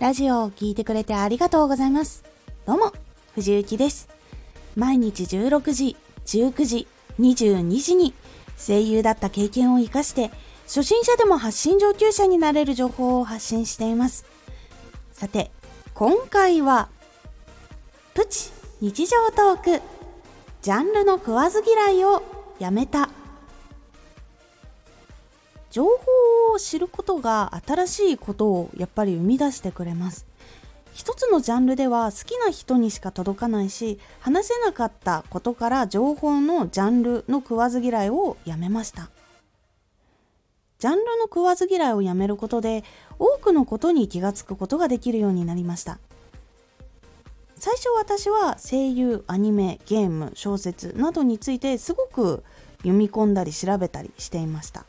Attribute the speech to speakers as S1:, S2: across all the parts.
S1: ラジオを聴いてくれてありがとうございます。どうも、藤幸です。毎日16時、19時、22時に声優だった経験を活かして初心者でも発信上級者になれる情報を発信しています。さて、今回はプチ日常トークジャンルの食わず嫌いをやめた情報を知ることが新しいことをやっぱり生み出してくれます。一つのジャンルでは好きな人にしか届かないし話せなかったことから情報のジャンルの食わず嫌いをやめました。ジャンルの食わず嫌いをやめることで多くのことに気がつくことができるようになりました。最初私は声優アニメゲーム小説などについてすごく読み込んだり調べたりしていました。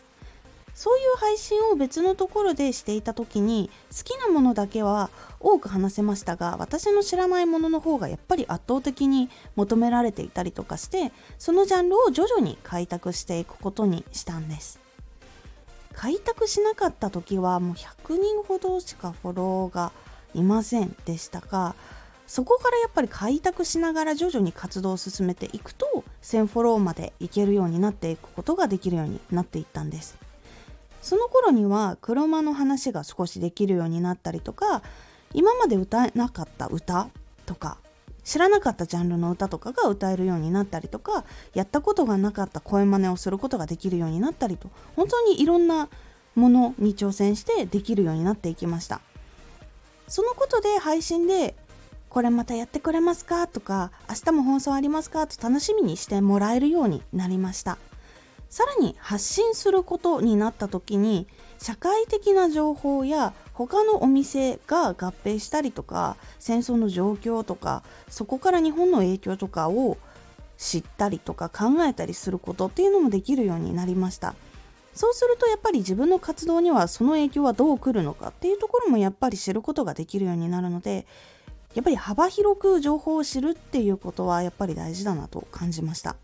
S1: そういう配信を別のところでしていた時に好きなものだけは多く話せましたが私の知らないものの方がやっぱり圧倒的に求められていたりとかしてそのジャンルを徐々に開拓していくことにしたんです。開拓しなかった時はもう100人ほどしかフォローがいませんでしたがそこからやっぱり開拓しながら徐々に活動を進めていくと1000フォローまでいけるようになっていくことができるようになっていったんです。その頃には黒間の話が少しできるようになったりとか今まで歌えなかった歌とか知らなかったジャンルの歌とかが歌えるようになったりとかやったことがなかった声真似をすることができるようになったりと本当にいろんなものに挑戦してできるようになっていきました。そのことで配信でこれまたやってくれますかとか明日も放送ありますかと楽しみにしてもらえるようになりました。さらに発信することになった時に社会的な情報や他のお店が合併したりとか戦争の状況とかそこから日本の影響とかを知ったりとか考えたりすることっていうのもできるようになりました。そうするとやっぱり自分の活動にはその影響はどう来るのかっていうところもやっぱり知ることができるようになるのでやっぱり幅広く情報を知るっていうことはやっぱり大事だなと感じました。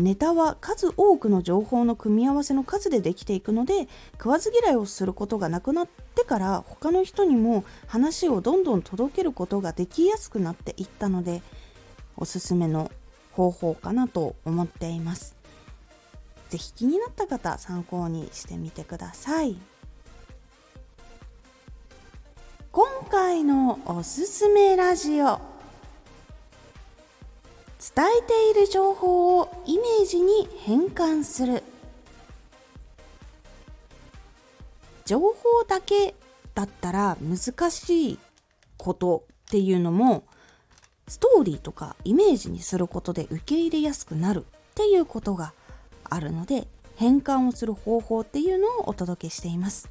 S1: ネタは数多くの情報の組み合わせの数でできていくので食わず嫌いをすることがなくなってから他の人にも話をどんどん届けることができやすくなっていったのでおすすめの方法かなと思っています。是非気になった方参考にしてみてください。今回のおすすめラジオ伝えている情報をイメージに変換する。情報だけだったら難しいことっていうのもストーリーとかイメージにすることで受け入れやすくなるっていうことがあるので変換をする方法っていうのをお届けしています。